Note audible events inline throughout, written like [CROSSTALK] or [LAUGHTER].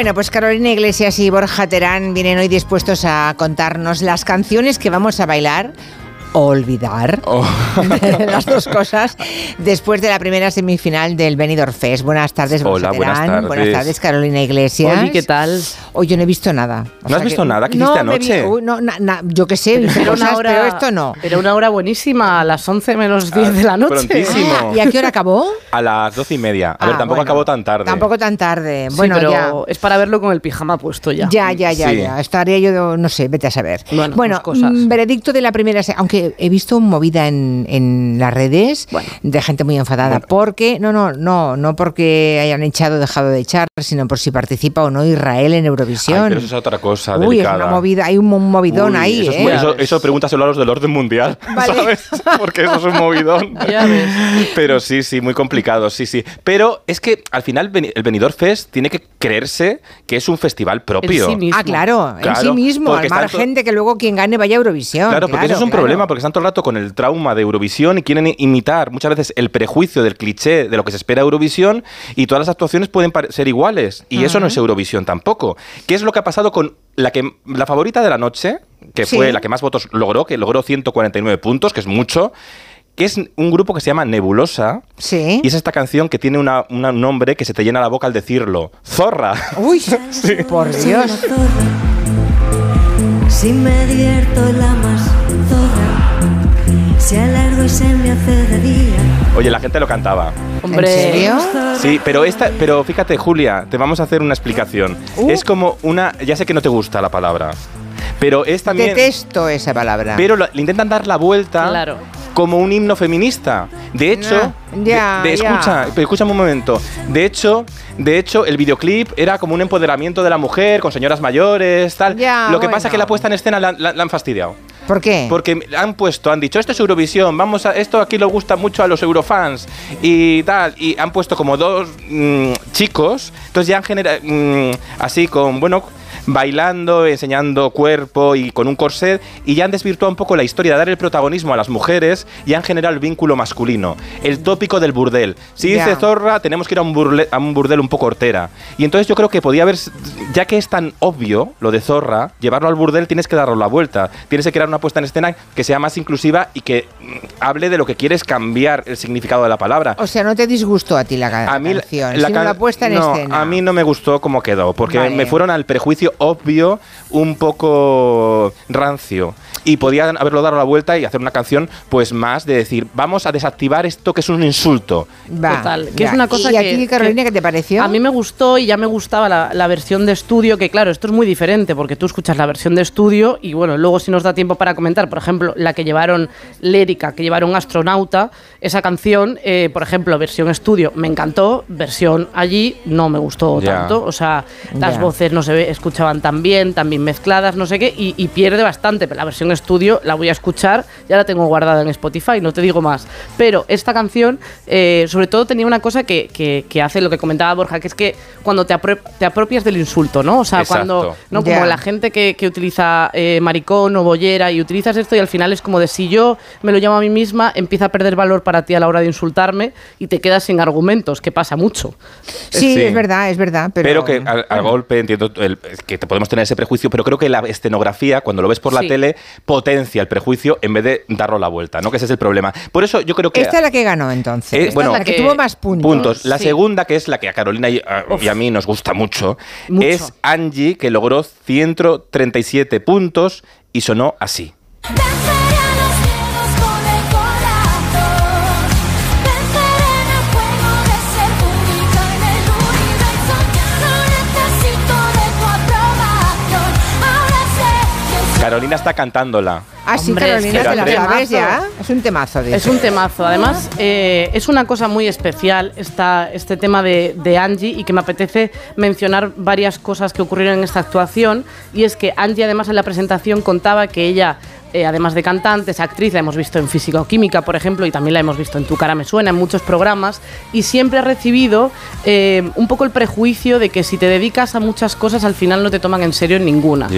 Bueno, pues Carolina Iglesias y Borja Terán vienen hoy dispuestos a contarnos las canciones que vamos a bailar olvidar Oh. [LAUGHS] las dos cosas después de la primera semifinal del Benidorm Fest. Buenas tardes, Hola, buenas tardes. Buenas tardes, Carolina Iglesias. Oye, ¿qué tal? Hoy yo no he visto nada. O ¿No has visto nada? ¿Qué hiciste no, vi- anoche? uy, no, na- na- yo qué sé, Era cosas, pero esto no. Era una hora buenísima, a las 11 menos 10 de la noche. prontísimo. Ah, ¿Y a qué hora acabó? A las doce y media. A Ah, ver, tampoco bueno, acabó tan tarde. Tampoco tan tarde. Sí, bueno, pero ya. es para verlo con el pijama puesto ya. Ya, ya, ya, Sí. ya. Estaría yo, no sé, vete a saber. Bueno, pues cosas. mm, veredicto de la primera, se- he visto movida en, en las redes Bueno. de gente muy enfadada, Bueno. porque, no, no, no, no porque hayan echado o dejado de echar, sino por si participa o no Israel en Ay, Eurovisión. pero eso es otra cosa Uy, delicada. es una movida, hay un mo- movidón Uy, ahí, eso, es ¿eh? muy- eso, eso pregúntaselo a los del orden mundial, [LAUGHS] Vale. ¿sabes? Porque eso es un movidón. [LAUGHS] Ya ves. Pero sí, sí, muy complicado, sí, sí. Pero es que al final el Benidorm Fest tiene que creerse que es un festival propio. En sí mismo. Ah, claro, en Claro, sí mismo, al margen de que luego quien gane vaya a Eurovisión. Claro, porque eso es un claro. problema, porque están todo el rato con el trauma de Eurovisión y quieren imitar muchas veces el prejuicio del cliché de lo que se espera de Eurovisión y todas las actuaciones pueden ser iguales. Y eso no es Eurovisión tampoco. ¿Qué es lo que ha pasado con la, que, la favorita de la noche, que Sí. fue la que más votos logró, que logró 149 puntos, que es mucho? que es un grupo que se llama Nebulosa. Sí. Y es esta canción que tiene una- una- un nombre que se te llena la boca al decirlo. Zorra. [LAUGHS] Uy, por Dios. Si me divierto la más alargo y se me hace de día. Oye, la gente lo cantaba. Hombre, ¿En serio? Sí, pero esta, pero fíjate, Julia, te vamos a hacer una explicación. Uh. Es como una, ya sé que no te gusta la palabra, pero es también, Detesto esa palabra. pero lo- le intentan dar la vuelta Claro. como un himno feminista. De hecho, No, ya, de- escucha, pero escúchame un momento. De hecho, de hecho, el videoclip era como un empoderamiento de la mujer con señoras mayores, tal. Ya, lo que bueno. pasa es que la puesta en escena la, la- la han fastidiado. ¿Por qué? Porque han puesto, han dicho, esto es Eurovisión, vamos a, esto aquí le gusta mucho a los eurofans y tal, y han puesto como dos mm, chicos, entonces ya han generado, así con, bueno, bailando, enseñando cuerpo y con un corset, y ya han desvirtuado un poco la historia de dar el protagonismo a las mujeres y han generado el vínculo masculino, el tópico del burdel. Si dice Zorra, tenemos que ir a un, burle- a un burdel un poco hortera. Y entonces yo creo que podía haber, ya que es tan obvio lo de Zorra, llevarlo al burdel tienes que darlo la vuelta. Tienes que crear una puesta en escena que sea más inclusiva y que mm, hable de lo que quieres cambiar el significado de la palabra. O sea, ¿no te disgustó a ti la, A mí la- canción? la sino can- la puesta en no, escena. A mí no me gustó cómo quedó, porque Vale. me fueron al prejuicio obvio un poco rancio. Y podían haberlo dado la vuelta y hacer una canción pues más de decir, vamos a desactivar esto que es un insulto. Va, Total, que ya. es una cosa ¿Y a que- ti, Carolina, que qué te pareció? A mí me gustó y ya me gustaba la, la versión de estudio, que claro, esto es muy diferente porque tú escuchas la versión de estudio y bueno, luego si nos da tiempo para comentar, por ejemplo, la que llevaron Lérica, que llevaron Astronauta, esa canción, eh, por ejemplo, versión estudio me encantó, versión allí no me gustó Ya. tanto, o sea, las Ya. voces no se escuchaban tan bien, tan bien mezcladas, no sé qué, y, y pierde bastante, pero la versión estudio la voy a escuchar, ya la tengo guardada en Spotify, no te digo más. Pero esta canción, eh, sobre todo, tenía una cosa que, que- que hace lo que comentaba Borja, que es que cuando te, apro- te apropias del insulto, ¿no? O sea, Exacto. cuando, ¿no? Ya. Como la gente que, que utiliza eh, maricón o bollera y utilizas esto y al final es como de si yo me lo llamo a mí misma, empieza a perder valor para ti a la hora de insultarme y te quedas sin argumentos, que pasa mucho. sí, Sí. es verdad, es verdad. Pero, Pero, que al, al golpe, entiendo el- que te podemos tener ese prejuicio, pero creo que la escenografía, cuando lo ves por la Sí. tele, potencia el prejuicio en vez de darlo la vuelta, ¿no? Que ese es el problema. Por eso yo creo que... Esta es la que ganó entonces. Eh, Esta bueno, es la que, que- tuvo más puntos. puntos. La Sí. segunda, que es la que a Carolina y a, y a mí nos gusta mucho, Mucho. es Angie, que logró 137 puntos y sonó así. Carolina está cantándola. Ah, sí, Hombre, es Carolina, que te la sabes ya. Es un temazo de Es un temazo. Además, eh, es una cosa muy especial esta, este tema de, de Angie y que me apetece mencionar varias cosas que ocurrieron en esta actuación. Y es que Angie, además, en la presentación contaba que ella eh, además de cantante, es actriz, la hemos visto en Física o Química, por ejemplo, y también la hemos visto en Tu cara me suena, en muchos programas, y siempre ha recibido eh, un poco el prejuicio de que si te dedicas a muchas cosas, al final no te toman en serio en ninguna.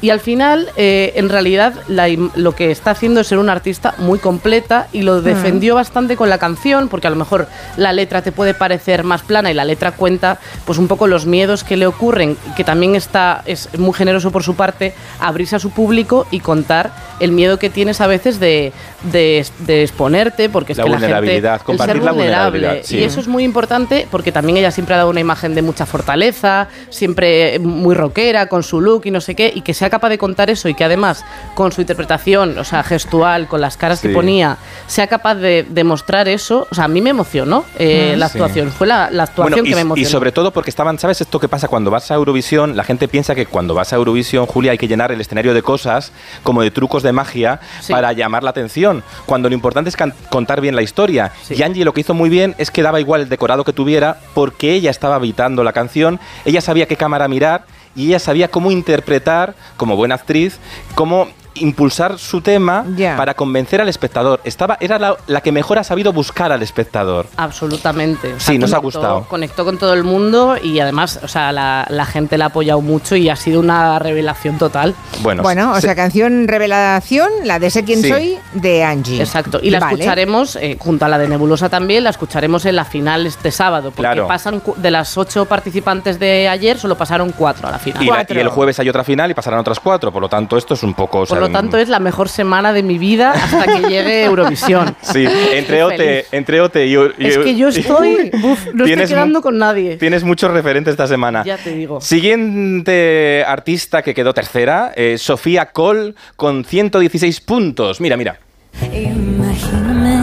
Y al final, eh, en realidad, la lo que está haciendo es ser una artista muy completa y lo defendió bastante con la canción, porque a lo mejor la letra te puede parecer más plana y la letra cuenta pues un poco los miedos que le ocurren, que también está, es muy generoso por su parte, abrirse a su público y contar el miedo que tienes a veces de, de, de exponerte, porque es La que la gente... vulnerabilidad, el ser compartir la vulnerable. vulnerabilidad, sí. Y eso es muy importante porque también ella siempre ha dado una imagen de mucha fortaleza, siempre muy rockera, con su look y no sé qué, y que sea capaz de contar eso y que además con su interpretación, o sea, gestual, con las caras Sí. que ponía, sea capaz de demostrar eso, o sea, a mí me emocionó eh, la Sí. actuación, fue la, la actuación Bueno, y, que me y emocionó. sobre todo porque estaban, ¿sabes esto que pasa cuando vas a Eurovisión? La gente piensa que cuando vas a Eurovisión, Julia, hay que llenar el escenario de cosas, como de trucos de magia, Sí. para llamar la atención, cuando lo importante es contar bien la historia. Sí. Y Angie lo que hizo muy bien es que daba igual el decorado que tuviera, porque ella estaba habitando la canción, ella sabía qué cámara mirar y ella sabía cómo interpretar, como buena actriz, cómo impulsar su tema para convencer al espectador. Estaba, era la, la que mejor ha sabido buscar al espectador. Absolutamente. O Sí, nos ha conectó- gustado. Conectó con todo el mundo y además, o sea, la, la gente la ha apoyado mucho y ha sido una revelación total. Bueno, Bueno, o se- sea, canción revelación, la de Sé quién Sí. soy, de Angie. Exacto. Y la Vale. escucharemos, eh, junto a la de Nebulosa también, la escucharemos en la final este sábado. Porque Claro. pasan de las ocho participantes de ayer, solo pasaron cuatro a la final. Y, la- Cuatro. y el jueves hay otra final y pasarán otras cuatro, por lo tanto esto es un poco... o Por sea, lo tanto, es la mejor semana de mi vida hasta que llegue Eurovisión. [LAUGHS] Sí, entre OTE, entre OTE y... y- Es que yo estoy. [LAUGHS] Buf, no estoy quedando con nadie. Tienes muchos referentes esta semana. Ya te digo. Siguiente artista que quedó tercera, eh, Sofía Cole, con 116 puntos. Mira, mira. Imagíname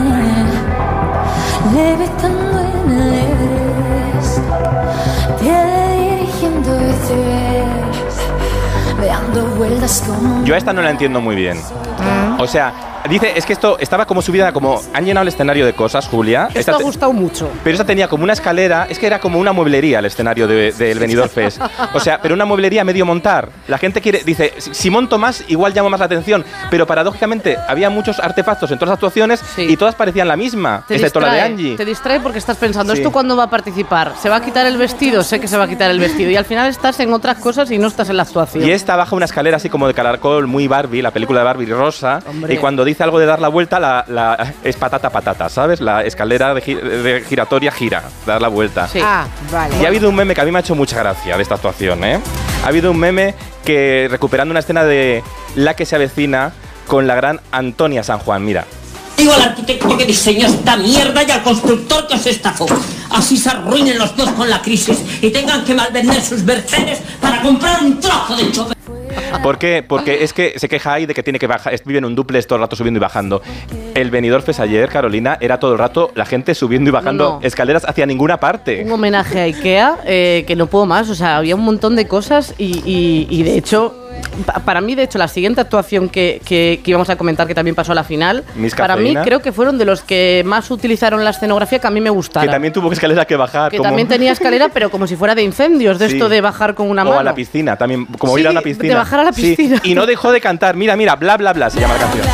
Yo a esta no la entiendo muy bien. O sea, dice, es que esto estaba como subida, como han llenado el escenario de cosas, Julia. Esto Esta ha gustado mucho. Pero esta tenía como una escalera, es que era como una mueblería el escenario de- del Benidorm Fest. O sea, pero una mueblería medio montar. La gente quiere, dice, si monto más, igual llamo más la atención. Pero paradójicamente había muchos artefactos en todas las actuaciones Sí. y todas parecían la misma, Te excepto la de distrae, Angie. te distrae porque estás pensando, Sí. ¿esto cuándo va a participar? ¿Se va a quitar el vestido? Sé que se va a quitar el vestido. Y al final estás en otras cosas y no estás en la actuación. Y esta baja una escalera así como de caracol, muy Barbie, la película de Barbie rosa. Hombre. Y cuando dice algo de dar la vuelta, la, la- es patata patata, ¿sabes? La escalera de, gi- de giratoria gira, dar la vuelta. Sí. Ah, vale. Y ha habido un meme que a mí me ha hecho mucha gracia de esta actuación, ¿eh? Ha habido un meme que recuperando una escena de La que se avecina con la gran Antonia San Juan, mira. Digo al arquitecto que diseñó esta mierda y al constructor que os estafó. Así se arruinen los dos con la crisis y tengan que malvender sus Mercedes para comprar un trozo de chope. ¿Por qué? Porque es que se queja ahí de que tiene que bajar, vive en un duplex todo el rato subiendo y bajando. El Benidorm Fest ayer, Carolina, era todo el rato la gente subiendo y bajando No, escaleras hacia ninguna parte. Un homenaje a Ikea que que no puedo más. O sea, había un montón de cosas y, y- y de hecho, pa- para mí, de hecho, la siguiente actuación que, que- que íbamos a comentar, que también pasó a la final, Miss para mí creo que fueron de los que más utilizaron la escenografía que a mí me Que gustara. también tuvo escalera que bajar. Que como- también tenía escalera, pero como si fuera de incendios, de [LAUGHS] Sí. esto de bajar con una o mano. a la piscina, también, como Sí, ir a la de piscina. bajar a la Sí, piscina. Y no dejó de cantar. Mira, mira, bla, bla, bla, se llama la canción.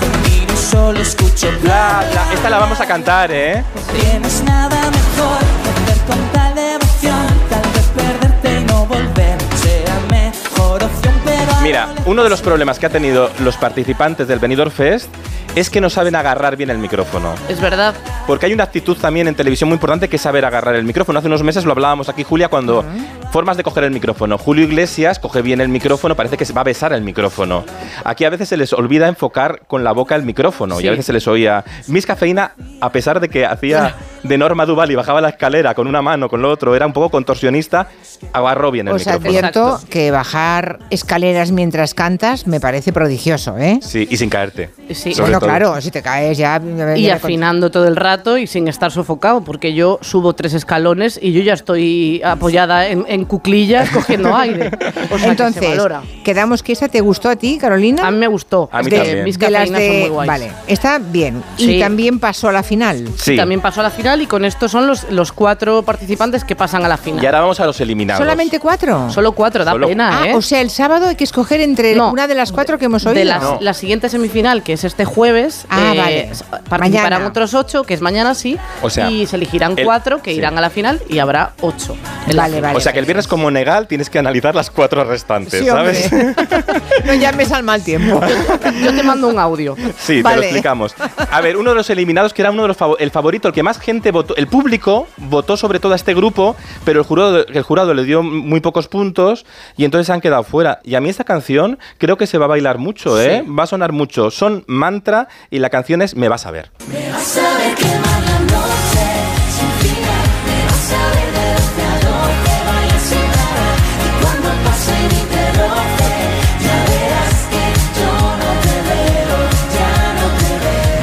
Conmigo solo escucho Bla, bla. Esta la vamos a cantar, ¿eh? Tienes nada mejor que hacer con tal devoción. Tal vez perderte y no volver sea mejor opción, pero a Mira, uno de los problemas que ha tenido los participantes del Benidorm Fest es que no saben agarrar bien el micrófono. Es verdad. Porque hay una actitud también en televisión muy importante que es saber agarrar el micrófono. Hace unos meses lo hablábamos aquí, Julia, cuando formas de coger el micrófono. Julio Iglesias coge bien el micrófono, parece que se va a besar el micrófono. Aquí a veces se les olvida enfocar con la boca el micrófono y a veces se les oía. Miss Cafeína, a pesar de que hacía [LAUGHS] de Norma Duval y bajaba la escalera con una mano, con lo otro, era un poco contorsionista, agarró bien el Os micrófono. advierto Exacto. que bajar escaleras mientras cantas me parece prodigioso, ¿eh? Sí, y sin caerte. Sí. sobre bueno, todo. Claro, si te caes ya... ya Y afinando todo el rato y sin estar sofocado, porque yo subo tres escalones y yo ya estoy apoyada en, en cuclillas cogiendo [LAUGHS] aire. O sea, que se Entonces, valora. quedamos que esa te gustó a ti, Carolina. A mí me gustó. A mí que también. Mis de las cafeínas son de- muy guays. Vale, está bien. Y Sí. también pasó a la final. Sí. También pasó a la final final y con esto son los, los cuatro participantes que pasan a la final. Y ahora vamos a los eliminados. ¿Solamente cuatro? Solo cuatro, da Solo- pena, Ah, ¿eh? o sea, el sábado hay que escoger entre No, una de las cuatro que hemos oído. De las- No. la siguiente semifinal, que es este jueves, Ah, eh, vale. participarán Mañana. otros ocho, que es mañana sí, O sea, y se elegirán el- cuatro que sí. irán a la final y habrá ocho. Vale, vale. O sea que el viernes como Negal tienes que analizar las cuatro restantes, Sí. ¿sabes? [LAUGHS] no llames al mal tiempo. [LAUGHS] Yo te mando un audio. Sí, te Vale. lo explicamos. A ver, uno de los eliminados que era uno de los fav- el favorito, el que más gente votó, el público votó sobre todo a este grupo, pero el jurado, el jurado le dio muy pocos puntos y entonces se han quedado fuera. Y a mí esta canción creo que se va a bailar mucho, ¿eh? Va a sonar mucho. Son mantra y la canción es Me vas a ver.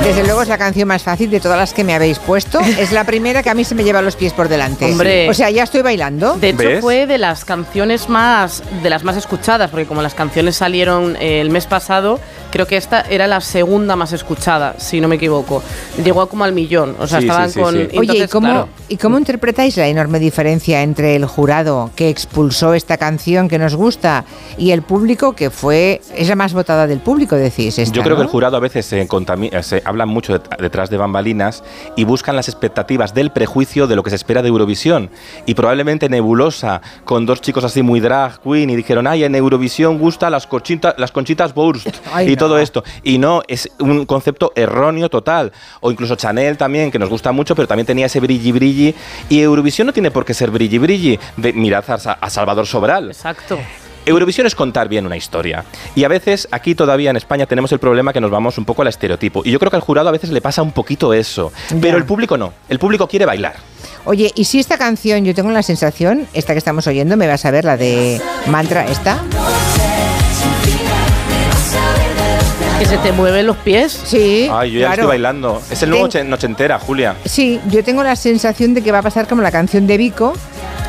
Desde luego es la canción más fácil de todas las que me habéis puesto. [LAUGHS] Es la primera que a mí se me lleva los pies por delante. Hombre. O sea, ya estoy bailando. De hecho, ¿Ves? fue de las canciones más de las más escuchadas, porque como las canciones salieron eh, el mes pasado, creo que esta era la segunda más escuchada, si no me equivoco. Llegó como al millón, o sea, Sí, estaban sí, sí, con. sí. Oye, ¿y entonces, cómo, claro, ¿y cómo interpretáis la enorme diferencia entre el jurado que expulsó esta canción que nos gusta y el público que fue... Es la más votada del público, decís. esta, Yo creo que ¿no? el jurado a veces se, contami- eh, se hablan mucho det- detrás de bambalinas y buscan las expectativas del prejuicio de lo que se espera de Eurovisión. Y probablemente Nebulosa, con dos chicos así muy drag queen, y dijeron, ay, en Eurovisión gusta las, conchita- las conchitas Wurst [LAUGHS] Ay, y no. todo esto. Y no, es un concepto erróneo total. O incluso Chanel también, que nos gusta mucho, pero también tenía ese brilli brilli. Y Eurovisión no tiene por qué ser brilli brilli. Mirad a, a Salvador Sobral. Exacto. Eurovisión es contar bien una historia. Y a veces aquí todavía en España tenemos el problema que nos vamos un poco al estereotipo. Y yo creo que al jurado a veces le pasa un poquito eso. Ya. Pero el público no. El público quiere bailar. Oye, ¿y si esta canción, yo tengo la sensación, esta que estamos oyendo, me vas a ver, la de Mantra, esta? Que se te mueven los pies. Sí, Ay, yo ya claro. estoy bailando. Es el nuevo Ten- oche- nochentera, Julia. Sí, yo tengo la sensación de que va a pasar como la canción de Vico,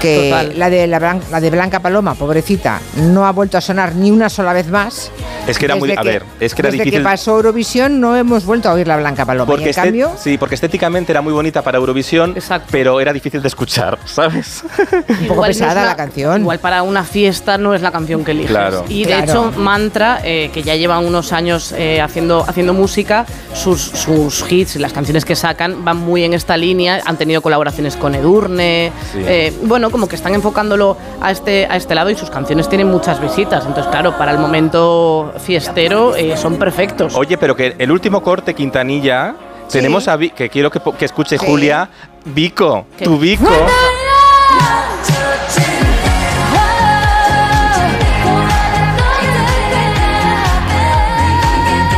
que Total. la de la, Blan- la de Blanca Paloma, pobrecita, no ha vuelto a sonar ni una sola vez más. Es que era muy. Desde A ver, es que era desde difícil. que pasó Eurovisión no hemos vuelto a oír la Blanca Paloma. Porque y en este- cambio, sí, porque estéticamente era muy bonita para Eurovisión, Exacto. pero era difícil de escuchar, [LAUGHS] ¿sabes? un poco pesada la canción. Igual para una fiesta no es la canción que eliges. Claro. Y de Claro. hecho, Mantra, eh, que ya llevan unos años eh, haciendo, haciendo música, sus, sus hits y las canciones que sacan van muy en esta línea. Han tenido colaboraciones con Edurne. Sí. eh, bueno, como que están enfocándolo a este, a este lado y sus canciones tienen muchas visitas. Entonces, claro, para el momento fiestero eh, son perfectos. Oye, pero que el último corte, Quintanilla, Sí. tenemos a Vi- que quiero que, que escuche Sí. Julia, Vico, ¿Qué? tu Vico.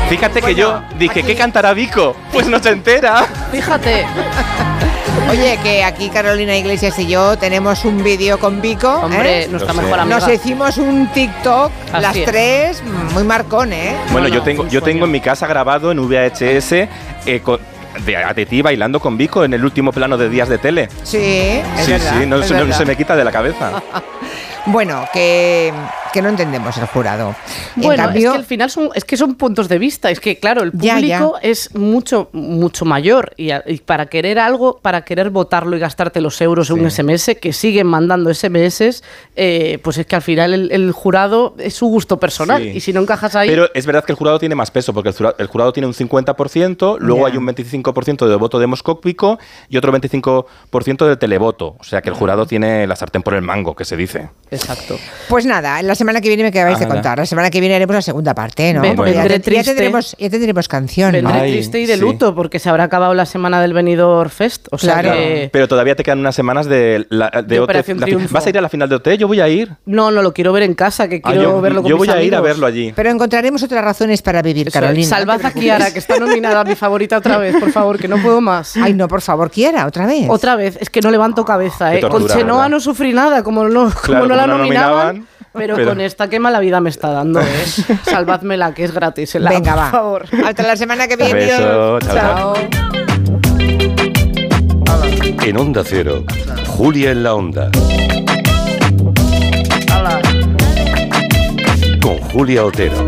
Fíjate que yo dije, aquí- ¿qué cantará Vico? Pues no se entera. Fíjate, [LAUGHS] Oye, que aquí Carolina Iglesias y yo tenemos un vídeo con Vico. hombre, ¿eh? nuestra Lo sé. mejor amiga. Nos hicimos un TikTok, Así las es. tres, muy marcón, ¿eh? Bueno, No, yo tengo, yo tengo en mi casa grabado en VHS eh, con- de, de ti bailando con Vico en el último plano de Días de Tele. Sí, es sí, verdad, sí, no, es no se me quita de la cabeza. [LAUGHS] Bueno, que, que no entendemos el jurado. Bueno, en cambio, es que al final son, es que son puntos de vista. Es que, claro, el Ya, público es mucho, mucho mayor. Y, para querer algo, para querer votarlo y gastarte los euros en un SMS, que siguen mandando SMS, eh, pues es que al final el, el jurado es su gusto personal. Sí. Y si no encajas ahí. Pero es verdad que el jurado tiene más peso, porque el jurado, el jurado tiene un 50%, luego Ya. hay un 25% de voto demoscópico y otro 25% de televoto. O sea que el jurado tiene la sartén por el mango, que se dice. Exacto. pues nada, la semana que viene me acabáis de contar. La semana que viene haremos la segunda parte, ¿no? Porque ya, te- ya triste. tendremos, ya tendremos canción. Vendré triste y de sí. luto porque se habrá acabado la semana del Benidorm Fest. O sea Claro. que- Pero todavía te quedan unas semanas de, la, de, De OT. La. ¿Vas a ir a la final de OT? Yo voy a ir. No, no lo quiero ver en casa, que Ah, quiero yo verlo con yo mis voy a ir a verlo allí. Pero encontraremos otras razones para vivir, Eso es. Carolina. Salvad no a Kiara, que está nominada a mi favorita otra vez, por favor, que no puedo más. Ay, no, por favor, Kiara, otra vez. Otra vez, es que no levanto cabeza, ¿eh? Con Chenoa ¿verdad? no sufrí nada, como no, como Claro, no la no nominaban. nominaban, pero, pero- con esta qué mala vida me está dando, ¿eh? [LAUGHS] Salvadmela, que es gratis. en la app, Venga, por va. favor. Hasta la semana que viene. Beso, chao, chao. En Onda Cero, Julia en la Onda. Con Julia Otero.